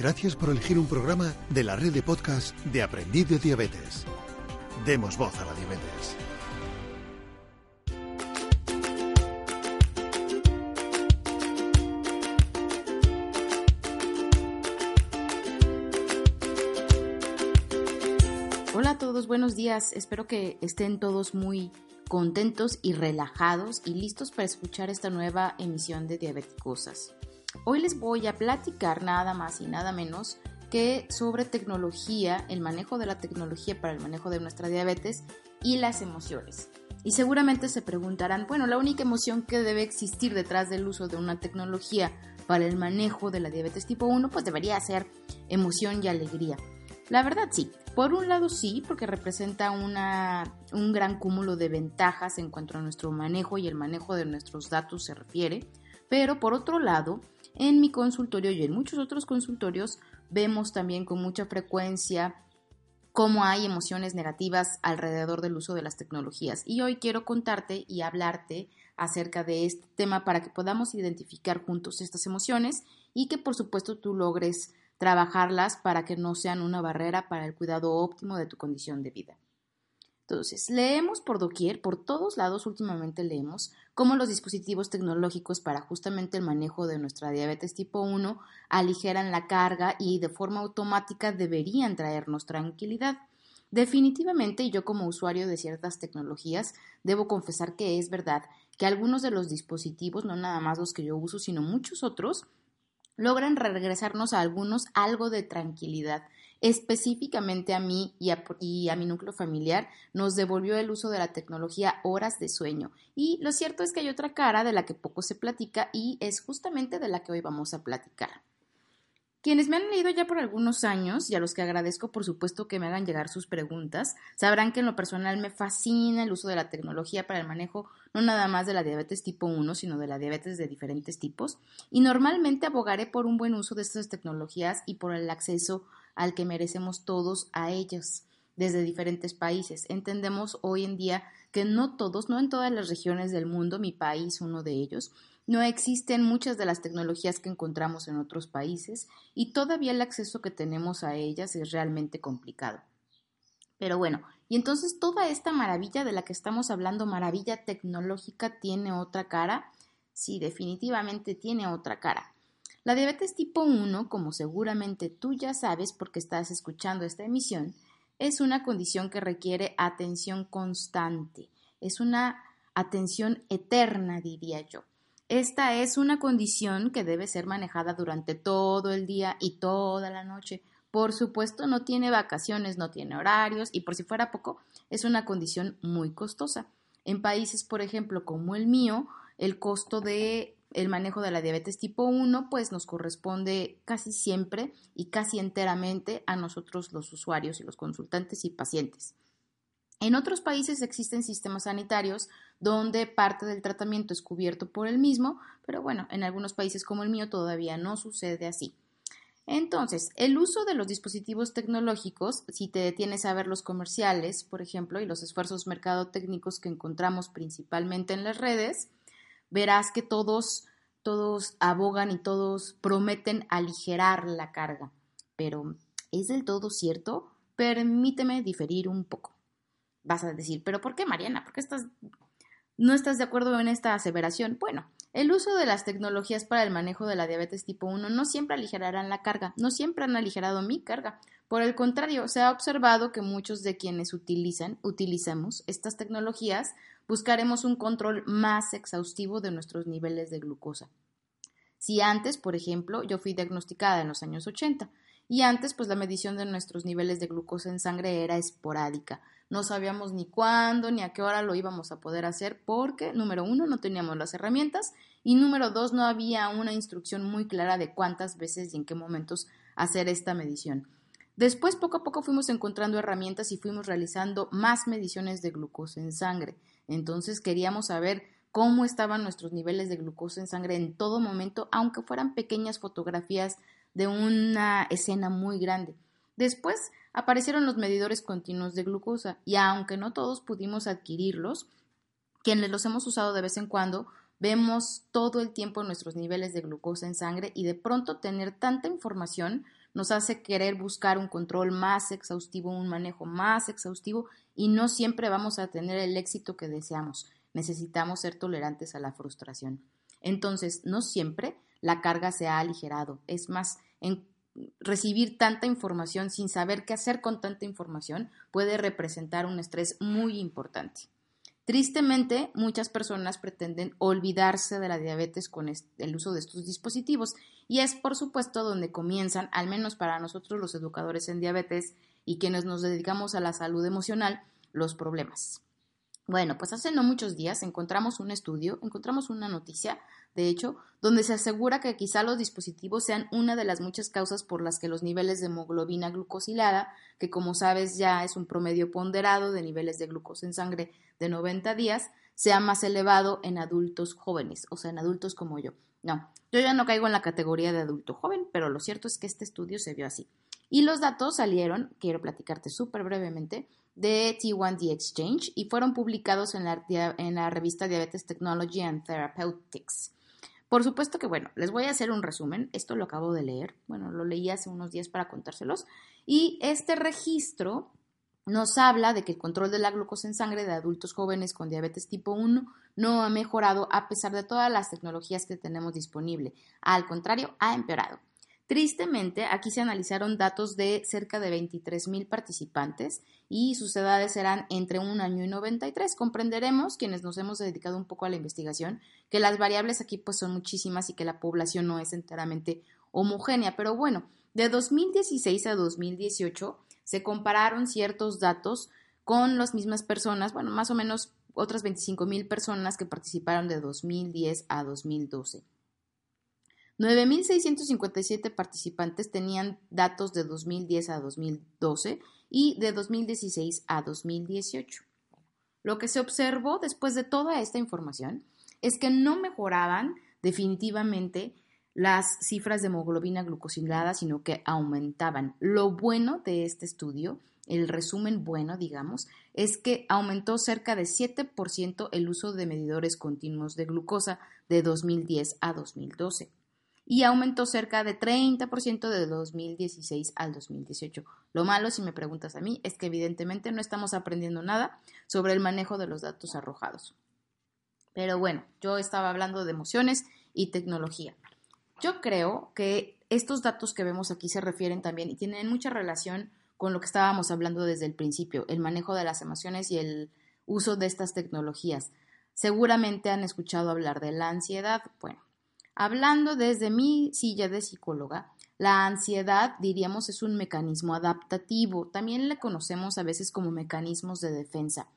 Gracias por elegir un programa de la red de podcast de Aprendiz de Diabetes. Demos voz a la diabetes. Hola a todos, buenos días. Espero que estén todos muy contentos y relajados y listos para escuchar esta nueva emisión de Diabeticosas. Hoy les voy a platicar nada más y nada menos que sobre tecnología, el manejo de la tecnología para el manejo de nuestra diabetes y las emociones. Y seguramente se preguntarán, bueno, la única emoción que debe existir detrás del uso de una tecnología para el manejo de la diabetes tipo 1, pues debería ser emoción y alegría. La verdad sí, por un lado sí, porque representa una, un gran cúmulo de ventajas en cuanto a nuestro manejo y el manejo de nuestros datos se refiere, pero por otro lado, en mi consultorio y en muchos otros consultorios vemos también con mucha frecuencia cómo hay emociones negativas alrededor del uso de las tecnologías. Y hoy quiero contarte y hablarte acerca de este tema para que podamos identificar juntos estas emociones y que por supuesto tú logres trabajarlas para que no sean una barrera para el cuidado óptimo de tu condición de vida. Entonces, leemos por doquier, por todos lados últimamente leemos cómo los dispositivos tecnológicos para justamente el manejo de nuestra diabetes tipo 1 aligeran la carga y de forma automática deberían traernos tranquilidad. Definitivamente, yo como usuario de ciertas tecnologías, debo confesar que es verdad que algunos de los dispositivos, no nada más los que yo uso, sino muchos otros, logran regresarnos a algunos algo de tranquilidad específicamente a mí y a, mi núcleo familiar, nos devolvió el uso de la tecnología horas de sueño. Y lo cierto es que hay otra cara de la que poco se platica y es justamente de la que hoy vamos a platicar. Quienes me han leído ya por algunos años y a los que agradezco por supuesto que me hagan llegar sus preguntas, sabrán que en lo personal me fascina el uso de la tecnología para el manejo no nada más de la diabetes tipo 1, sino de la diabetes de diferentes tipos, y normalmente abogaré por un buen uso de estas tecnologías y por el acceso al que merecemos todos a ellos desde diferentes países. Entendemos hoy en día que no todos, no en todas las regiones del mundo, mi país uno de ellos, no existen muchas de las tecnologías que encontramos en otros países y todavía el acceso que tenemos a ellas es realmente complicado. Pero bueno, y entonces toda esta maravilla de la que estamos hablando, maravilla tecnológica, tiene otra cara. Sí, definitivamente tiene otra cara. La diabetes tipo 1, como seguramente tú ya sabes porque estás escuchando esta emisión, es una condición que requiere atención constante, es una atención eterna, diría yo. Esta es una condición que debe ser manejada durante todo el día y toda la noche. Por supuesto, no tiene vacaciones, no tiene horarios y por si fuera poco, es una condición muy costosa. En países, por ejemplo, como el mío, el costo de el manejo de la diabetes tipo 1 pues nos corresponde casi siempre y casi enteramente a nosotros los usuarios y los consultantes y pacientes. En otros países existen sistemas sanitarios donde parte del tratamiento es cubierto por el mismo, pero bueno, en algunos países como el mío todavía no sucede así. Entonces, el uso de los dispositivos tecnológicos, si te detienes a ver los comerciales, por ejemplo, y los esfuerzos mercadotécnicos que encontramos principalmente en las redes, verás que todos, todos abogan y todos prometen aligerar la carga. Pero, ¿es del todo cierto? Permíteme diferir un poco. Vas a decir, ¿pero por qué, Mariana? ¿Por qué estás, no estás de acuerdo en esta aseveración? Bueno, el uso de las tecnologías para el manejo de la diabetes tipo 1 no siempre aligerarán la carga, no siempre han aligerado mi carga. Por el contrario, se ha observado que muchos de quienes utilizan, utilizamos estas tecnologías buscaremos un control más exhaustivo de nuestros niveles de glucosa. Si antes, por ejemplo, yo fui diagnosticada en los años 80 y antes pues la medición de nuestros niveles de glucosa en sangre era esporádica. No sabíamos ni cuándo ni a qué hora lo íbamos a poder hacer porque, número uno, no teníamos las herramientas y número dos, no había una instrucción muy clara de cuántas veces y en qué momentos hacer esta medición. Después, poco a poco, fuimos encontrando herramientas y fuimos realizando más mediciones de glucosa en sangre. Entonces, queríamos saber cómo estaban nuestros niveles de glucosa en sangre en todo momento, aunque fueran pequeñas fotografías de una escena muy grande. Después aparecieron los medidores continuos de glucosa y aunque no todos pudimos adquirirlos, quienes los hemos usado de vez en cuando, vemos todo el tiempo nuestros niveles de glucosa en sangre y de pronto tener tanta información nos hace querer buscar un control más exhaustivo, un manejo más exhaustivo y no siempre vamos a tener el éxito que deseamos. Necesitamos ser tolerantes a la frustración. Entonces, no siempre la carga se ha aligerado. Es más, en recibir tanta información sin saber qué hacer con tanta información puede representar un estrés muy importante. Tristemente, muchas personas pretenden olvidarse de la diabetes con el uso de estos dispositivos y es por supuesto donde comienzan, al menos para nosotros los educadores en diabetes y quienes nos dedicamos a la salud emocional, los problemas. Bueno, pues hace no muchos días encontramos un estudio, encontramos una noticia, de hecho, donde se asegura que quizá los dispositivos sean una de las muchas causas por las que los niveles de hemoglobina glucosilada, que como sabes ya es un promedio ponderado de niveles de glucosa en sangre de 90 días, sea más elevado en adultos jóvenes, o sea, en adultos como yo. No, yo ya no caigo en la categoría de adulto joven, pero lo cierto es que este estudio se vio así. Y los datos salieron, quiero platicarte súper brevemente, de T1D Exchange y fueron publicados en la, en la revista Diabetes Technology and Therapeutics. Por supuesto que, bueno, les voy a hacer un resumen. Esto lo acabo de leer. Bueno, lo leí hace unos días para contárselos. Y este registro nos habla de que el control de la glucosa en sangre de adultos jóvenes con diabetes tipo 1 no ha mejorado a pesar de todas las tecnologías que tenemos disponible. Al contrario, ha empeorado. Tristemente, aquí se analizaron datos de cerca de 23.000 participantes y sus edades eran entre un año y 93. Comprenderemos, quienes nos hemos dedicado un poco a la investigación, que las variables aquí pues son muchísimas y que la población no es enteramente homogénea. Pero bueno, de 2016 a 2018 se compararon ciertos datos con las mismas personas, bueno, más o menos otras 25 mil personas que participaron de 2010 a 2012. 9.657 participantes tenían datos de 2010 a 2012 y de 2016 a 2018. Lo que se observó después de toda esta información es que no mejoraban definitivamente las cifras de hemoglobina glucosilada, sino que aumentaban. Lo bueno de este estudio, el resumen bueno, digamos, es que aumentó cerca de 7% el uso de medidores continuos de glucosa de 2010 a 2012 y aumentó cerca de 30% de 2016 al 2018. Lo malo, si me preguntas a mí, es que evidentemente no estamos aprendiendo nada sobre el manejo de los datos arrojados. Pero bueno, yo estaba hablando de emociones y tecnología. Yo creo que estos datos que vemos aquí se refieren también y tienen mucha relación con lo que estábamos hablando desde el principio, el manejo de las emociones y el uso de estas tecnologías. Seguramente han escuchado hablar de la ansiedad. Bueno, hablando desde mi silla de psicóloga, la ansiedad, diríamos, es un mecanismo adaptativo. También le conocemos a veces como mecanismos de defensa.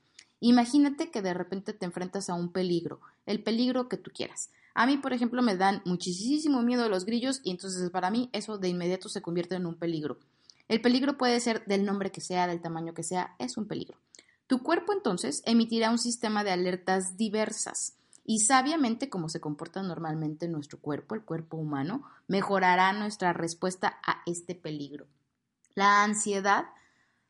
Imagínate que de repente te enfrentas a un peligro, el peligro que tú quieras. A mí, por ejemplo, me dan muchísimo miedo los grillos y entonces para mí eso de inmediato se convierte en un peligro. El peligro puede ser del nombre que sea, del tamaño que sea, es un peligro. Tu cuerpo entonces emitirá un sistema de alertas diversas y sabiamente como se comporta normalmente nuestro cuerpo, el cuerpo humano, mejorará nuestra respuesta a este peligro. La ansiedad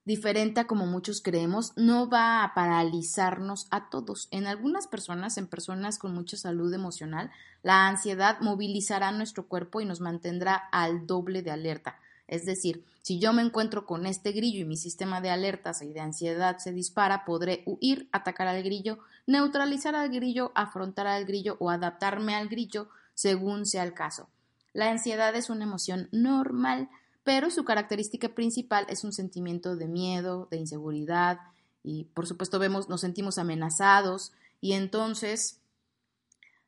diferente a como muchos creemos, no va a paralizarnos a todos. En algunas personas, en personas con mucha salud emocional, la ansiedad movilizará nuestro cuerpo y nos mantendrá al doble de alerta. Es decir, si yo me encuentro con este grillo y mi sistema de alertas y de ansiedad se dispara, podré huir, atacar al grillo, neutralizar al grillo, afrontar al grillo o adaptarme al grillo según sea el caso. La ansiedad es una emoción normal, pero su característica principal es un sentimiento de miedo, de inseguridad y por supuesto vemos, nos sentimos amenazados y entonces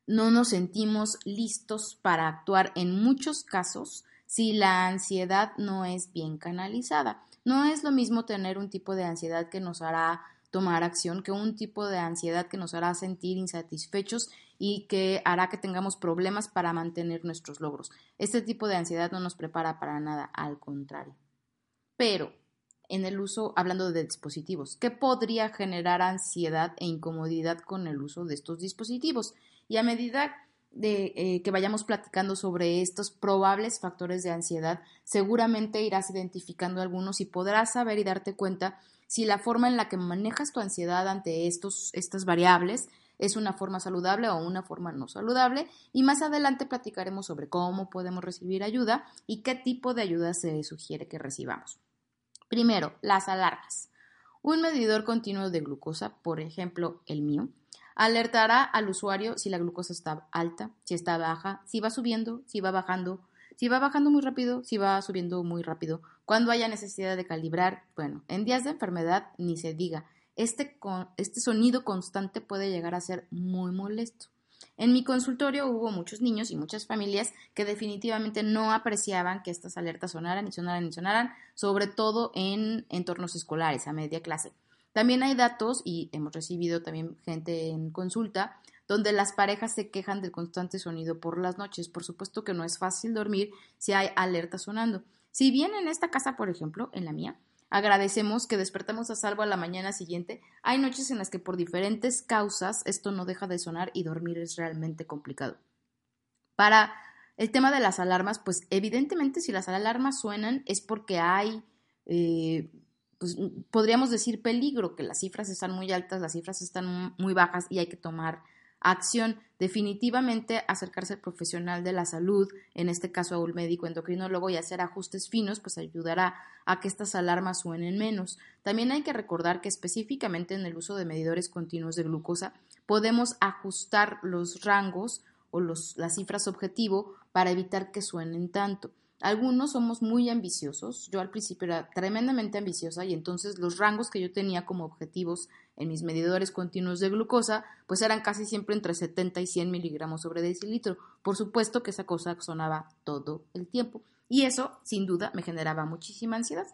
no nos sentimos listos para actuar en muchos casos si la ansiedad no es bien canalizada. No es lo mismo tener un tipo de ansiedad que nos hará tomar acción que un tipo de ansiedad que nos hará sentir insatisfechos y que hará que tengamos problemas para mantener nuestros logros. Este tipo de ansiedad no nos prepara para nada, al contrario. Pero, en el uso, hablando de dispositivos, ¿qué podría generar ansiedad e incomodidad con el uso de estos dispositivos? Y a medida de eh, que vayamos platicando sobre estos probables factores de ansiedad, seguramente irás identificando algunos y podrás saber y darte cuenta si la forma en la que manejas tu ansiedad ante estos, estas variables es una forma saludable o una forma no saludable y más adelante platicaremos sobre cómo podemos recibir ayuda y qué tipo de ayuda se sugiere que recibamos. Primero, las alarmas. Un medidor continuo de glucosa, por ejemplo el mío, alertará al usuario si la glucosa está alta, si está baja, si va subiendo, si va bajando, si va bajando muy rápido, si va subiendo muy rápido, cuando haya necesidad de calibrar, bueno, en días de enfermedad ni se diga, este, este sonido constante puede llegar a ser muy molesto. En mi consultorio hubo muchos niños y muchas familias que definitivamente no apreciaban que estas alertas sonaran y sonaran y sonaran, sobre todo en entornos escolares, a media clase. También hay datos, y hemos recibido también gente en consulta, donde las parejas se quejan del constante sonido por las noches. Por supuesto que no es fácil dormir si hay alerta sonando. Si bien en esta casa, por ejemplo, en la mía, agradecemos que despertamos a salvo a la mañana siguiente, hay noches en las que por diferentes causas esto no deja de sonar y dormir es realmente complicado. Para el tema de las alarmas, pues evidentemente si las alarmas suenan es porque hay eh, pues, podríamos decir peligro, que las cifras están muy altas, las cifras están muy bajas y hay que tomar acción. Definitivamente acercarse al profesional de la salud, en este caso a un médico endocrinólogo y hacer ajustes finos, pues ayudará a que estas alarmas suenen menos. También hay que recordar que específicamente en el uso de medidores continuos de glucosa podemos ajustar los rangos o los, las cifras objetivo para evitar que suenen tanto. Algunos somos muy ambiciosos. Yo al principio era tremendamente ambiciosa y entonces los rangos que yo tenía como objetivos en mis medidores continuos de glucosa, pues eran casi siempre entre 70 y 100 miligramos sobre decilitro. Por supuesto que esa cosa sonaba todo el tiempo y eso, sin duda, me generaba muchísima ansiedad.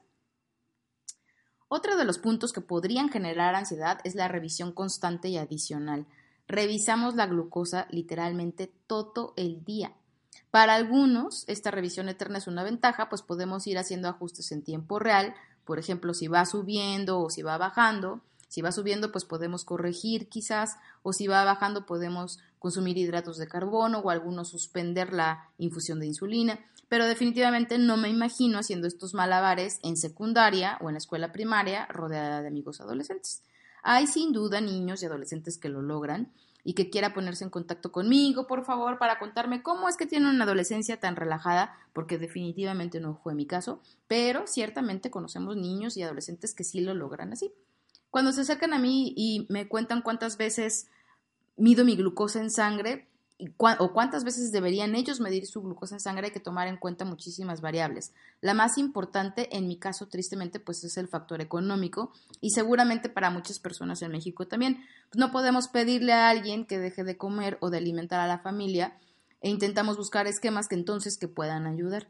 Otro de los puntos que podrían generar ansiedad es la revisión constante y adicional. Revisamos la glucosa literalmente todo el día. Para algunos, esta revisión eterna es una ventaja, pues podemos ir haciendo ajustes en tiempo real, por ejemplo, si va subiendo o si va bajando. Si va subiendo, pues podemos corregir quizás, o si va bajando, podemos consumir hidratos de carbono o algunos suspender la infusión de insulina. Pero definitivamente no me imagino haciendo estos malabares en secundaria o en la escuela primaria rodeada de amigos adolescentes. Hay sin duda niños y adolescentes que lo logran, y que quiera ponerse en contacto conmigo, por favor, para contarme cómo es que tiene una adolescencia tan relajada, porque definitivamente no fue mi caso, pero ciertamente conocemos niños y adolescentes que sí lo logran así. Cuando se acercan a mí y me cuentan cuántas veces mido mi glucosa en sangre, o cuántas veces deberían ellos medir su glucosa en sangre, hay que tomar en cuenta muchísimas variables. La más importante, en mi caso, tristemente, pues es el factor económico y seguramente para muchas personas en México también. no podemos pedirle a alguien que deje de comer o de alimentar a la familia e intentamos buscar esquemas que entonces que puedan ayudar.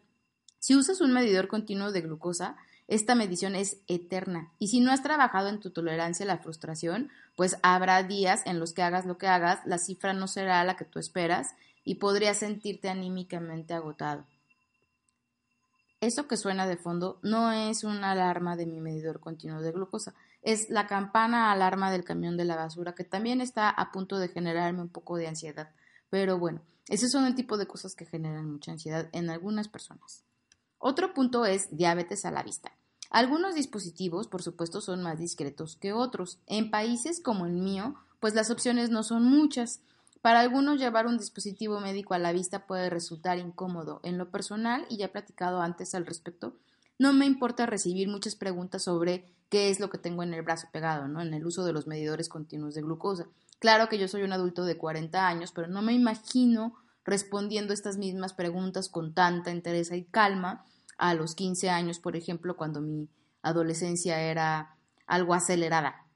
Si usas un medidor continuo de glucosa, esta medición es eterna. Y si no has trabajado en tu tolerancia a la frustración, pues habrá días en los que hagas lo que hagas, la cifra no será la que tú esperas y podrías sentirte anímicamente agotado. Eso que suena de fondo no es una alarma de mi medidor continuo de glucosa, es la campana alarma del camión de la basura que también está a punto de generarme un poco de ansiedad. Pero bueno, ese son el tipo de cosas que generan mucha ansiedad en algunas personas. Otro punto es diabetes a la vista. Algunos dispositivos, por supuesto, son más discretos que otros. En países como el mío, pues las opciones no son muchas. Para algunos llevar un dispositivo médico a la vista puede resultar incómodo. En lo personal, y ya he platicado antes al respecto, no me importa recibir muchas preguntas sobre qué es lo que tengo en el brazo pegado, ¿no? En el uso de los medidores continuos de glucosa. Claro que yo soy un adulto de 40 años, pero no me imagino respondiendo estas mismas preguntas con tanta interés y calma a los 15 años, por ejemplo, cuando mi adolescencia era algo acelerada.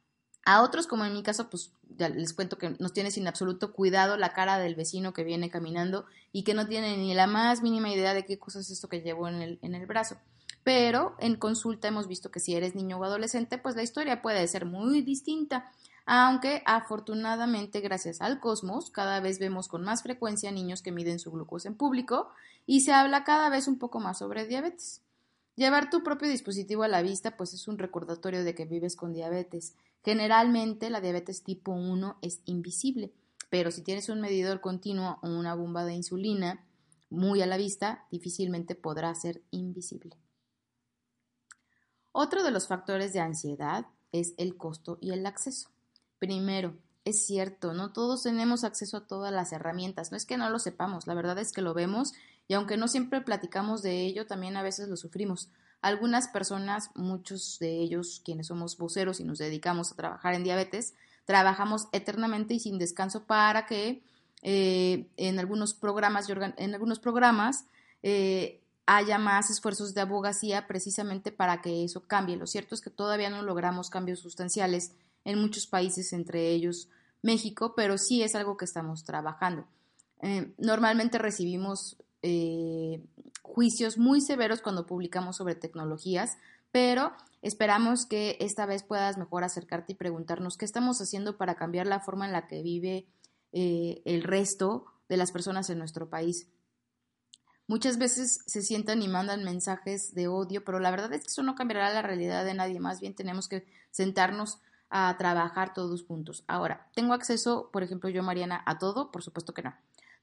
A otros, como en mi caso, pues ya les cuento que nos tiene sin absoluto cuidado la cara del vecino que viene caminando y que no tiene ni la más mínima idea de qué cosa es esto que llevo en el, en el brazo. Pero en consulta hemos visto que si eres niño o adolescente, pues la historia puede ser muy distinta. Aunque afortunadamente, gracias al cosmos, cada vez vemos con más frecuencia niños que miden su glucosa en público y se habla cada vez un poco más sobre diabetes. Llevar tu propio dispositivo a la vista, pues es un recordatorio de que vives con diabetes. Generalmente la diabetes tipo 1 es invisible, pero si tienes un medidor continuo o una bomba de insulina muy a la vista, difícilmente podrá ser invisible. Otro de los factores de ansiedad es el costo y el acceso. Primero, es cierto, no todos tenemos acceso a todas las herramientas, no es que no lo sepamos, la verdad es que lo vemos y aunque no siempre platicamos de ello, también a veces lo sufrimos. Algunas personas, muchos de ellos quienes somos voceros y nos dedicamos a trabajar en diabetes, trabajamos eternamente y sin descanso para que eh, en algunos programas, en algunos programas eh, haya más esfuerzos de abogacía precisamente para que eso cambie. Lo cierto es que todavía no logramos cambios sustanciales en muchos países, entre ellos México, pero sí es algo que estamos trabajando. Eh, normalmente recibimos eh, juicios muy severos cuando publicamos sobre tecnologías, pero esperamos que esta vez puedas mejor acercarte y preguntarnos qué estamos haciendo para cambiar la forma en la que vive eh, el resto de las personas en nuestro país. Muchas veces se sientan y mandan mensajes de odio, pero la verdad es que eso no cambiará la realidad de nadie, más bien tenemos que sentarnos a trabajar todos juntos. Ahora, ¿tengo acceso, por ejemplo, yo, Mariana, a todo? Por supuesto que no.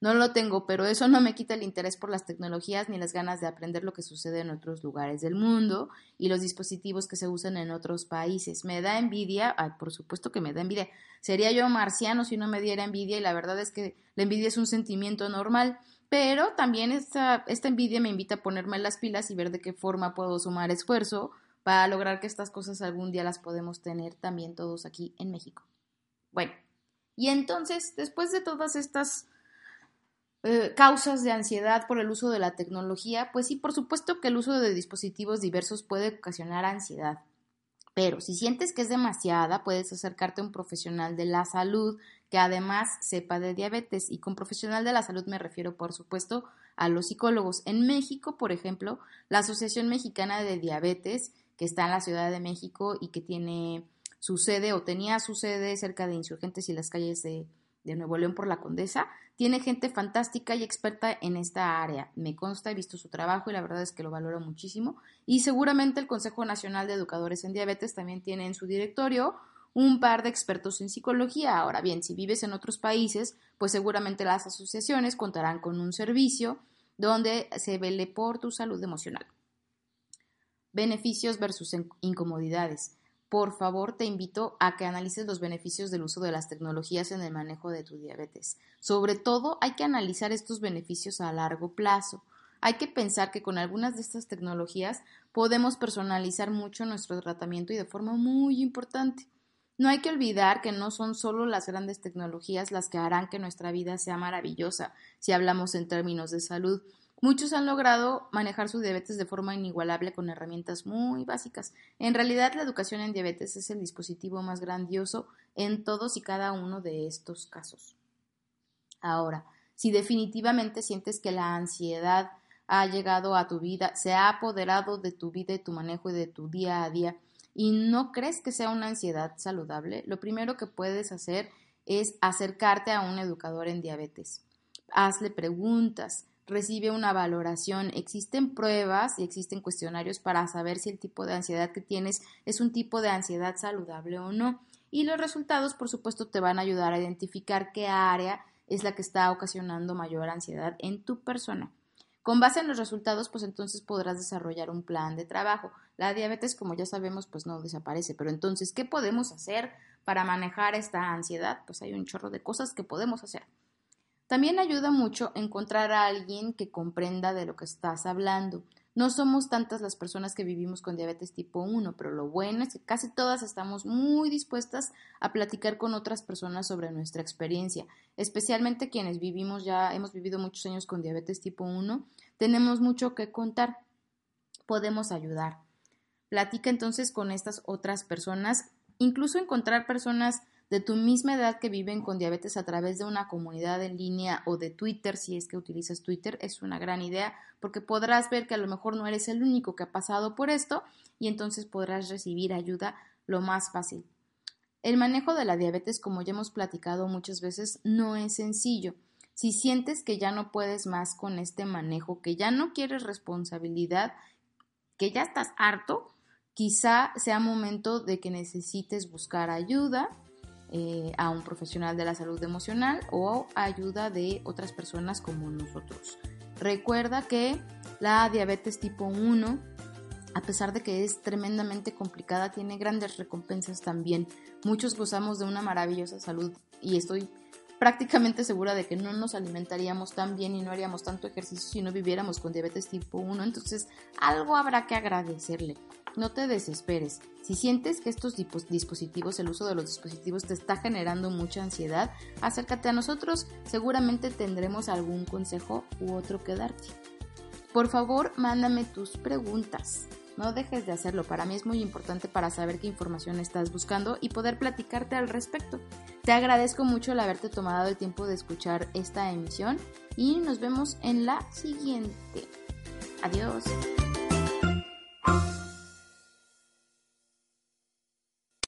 No lo tengo, pero eso no me quita el interés por las tecnologías ni las ganas de aprender lo que sucede en otros lugares del mundo y los dispositivos que se usan en otros países. Me da envidia, por supuesto que me da envidia. Sería yo marciano si no me diera envidia y la verdad es que la envidia es un sentimiento normal, pero también esta, envidia me invita a ponerme las pilas y ver de qué forma puedo sumar esfuerzo para lograr que estas cosas algún día las podemos tener también todos aquí en México. Bueno, y entonces, después de todas estas eh, causas de ansiedad por el uso de la tecnología, pues sí, por supuesto que el uso de dispositivos diversos puede ocasionar ansiedad. Pero si sientes que es demasiada, puedes acercarte a un profesional de la salud que además sepa de diabetes. Y con profesional de la salud me refiero, por supuesto, a los psicólogos. En México, por ejemplo, la Asociación Mexicana de Diabetes que está en la Ciudad de México y que tiene su sede o tenía su sede cerca de Insurgentes y las calles de, Nuevo León por la Condesa. Tiene gente fantástica y experta en esta área. Me consta, he visto su trabajo y la verdad es que lo valoro muchísimo. Y seguramente el Consejo Nacional de Educadores en Diabetes también tiene en su directorio un par de expertos en psicología. Ahora bien, si vives en otros países, pues seguramente las asociaciones contarán con un servicio donde se vele por tu salud emocional. Beneficios versus incomodidades. Por favor, te invito a que analices los beneficios del uso de las tecnologías en el manejo de tu diabetes. Sobre todo, hay que analizar estos beneficios a largo plazo. Hay que pensar que con algunas de estas tecnologías podemos personalizar mucho nuestro tratamiento y de forma muy importante. No hay que olvidar que no son solo las grandes tecnologías las que harán que nuestra vida sea maravillosa si hablamos en términos de salud. Muchos han logrado manejar su diabetes de forma inigualable con herramientas muy básicas. En realidad, la educación en diabetes es el dispositivo más grandioso en todos y cada uno de estos casos. Ahora, si definitivamente sientes que la ansiedad ha llegado a tu vida, se ha apoderado de tu vida y tu manejo y de tu día a día, y no crees que sea una ansiedad saludable, lo primero que puedes hacer es acercarte a un educador en diabetes. Hazle preguntas, recibe una valoración. Existen pruebas y existen cuestionarios para saber si el tipo de ansiedad que tienes es un tipo de ansiedad saludable o no. Y los resultados, por supuesto, te van a ayudar a identificar qué área es la que está ocasionando mayor ansiedad en tu persona. Con base en los resultados, pues entonces podrás desarrollar un plan de trabajo. La diabetes, como ya sabemos, pues no desaparece, pero entonces, ¿qué podemos hacer para manejar esta ansiedad? Pues hay un chorro de cosas que podemos hacer. También ayuda mucho encontrar a alguien que comprenda de lo que estás hablando. No somos tantas las personas que vivimos con diabetes tipo 1, pero lo bueno es que casi todas estamos muy dispuestas a platicar con otras personas sobre nuestra experiencia, especialmente quienes vivimos ya, hemos vivido muchos años con diabetes tipo 1, tenemos mucho que contar, podemos ayudar. Platica entonces con estas otras personas Incluso encontrar personas de tu misma edad que viven con diabetes a través de una comunidad en línea o de Twitter, si es que utilizas Twitter, es una gran idea porque podrás ver que a lo mejor no eres el único que ha pasado por esto y entonces podrás recibir ayuda lo más fácil. El manejo de la diabetes, como ya hemos platicado muchas veces, no es sencillo. Si sientes que ya no puedes más con este manejo, que ya no quieres responsabilidad, que ya estás harto, quizá sea momento de que necesites buscar ayuda eh, a un profesional de la salud emocional o ayuda de otras personas como nosotros. Recuerda que la diabetes tipo 1, a pesar de que es tremendamente complicada, tiene grandes recompensas también. Muchos gozamos de una maravillosa salud y estoy prácticamente segura de que no nos alimentaríamos tan bien y no haríamos tanto ejercicio si no viviéramos con diabetes tipo 1. Entonces, algo habrá que agradecerle. No te desesperes. Si sientes que estos dispositivos, el uso de los dispositivos te está generando mucha ansiedad, acércate a nosotros. Seguramente tendremos algún consejo u otro que darte. Por favor, mándame tus preguntas. No dejes de hacerlo. Para mí es muy importante para saber qué información estás buscando y poder platicarte al respecto. Te agradezco mucho el haberte tomado el tiempo de escuchar esta emisión y nos vemos en la siguiente. Adiós.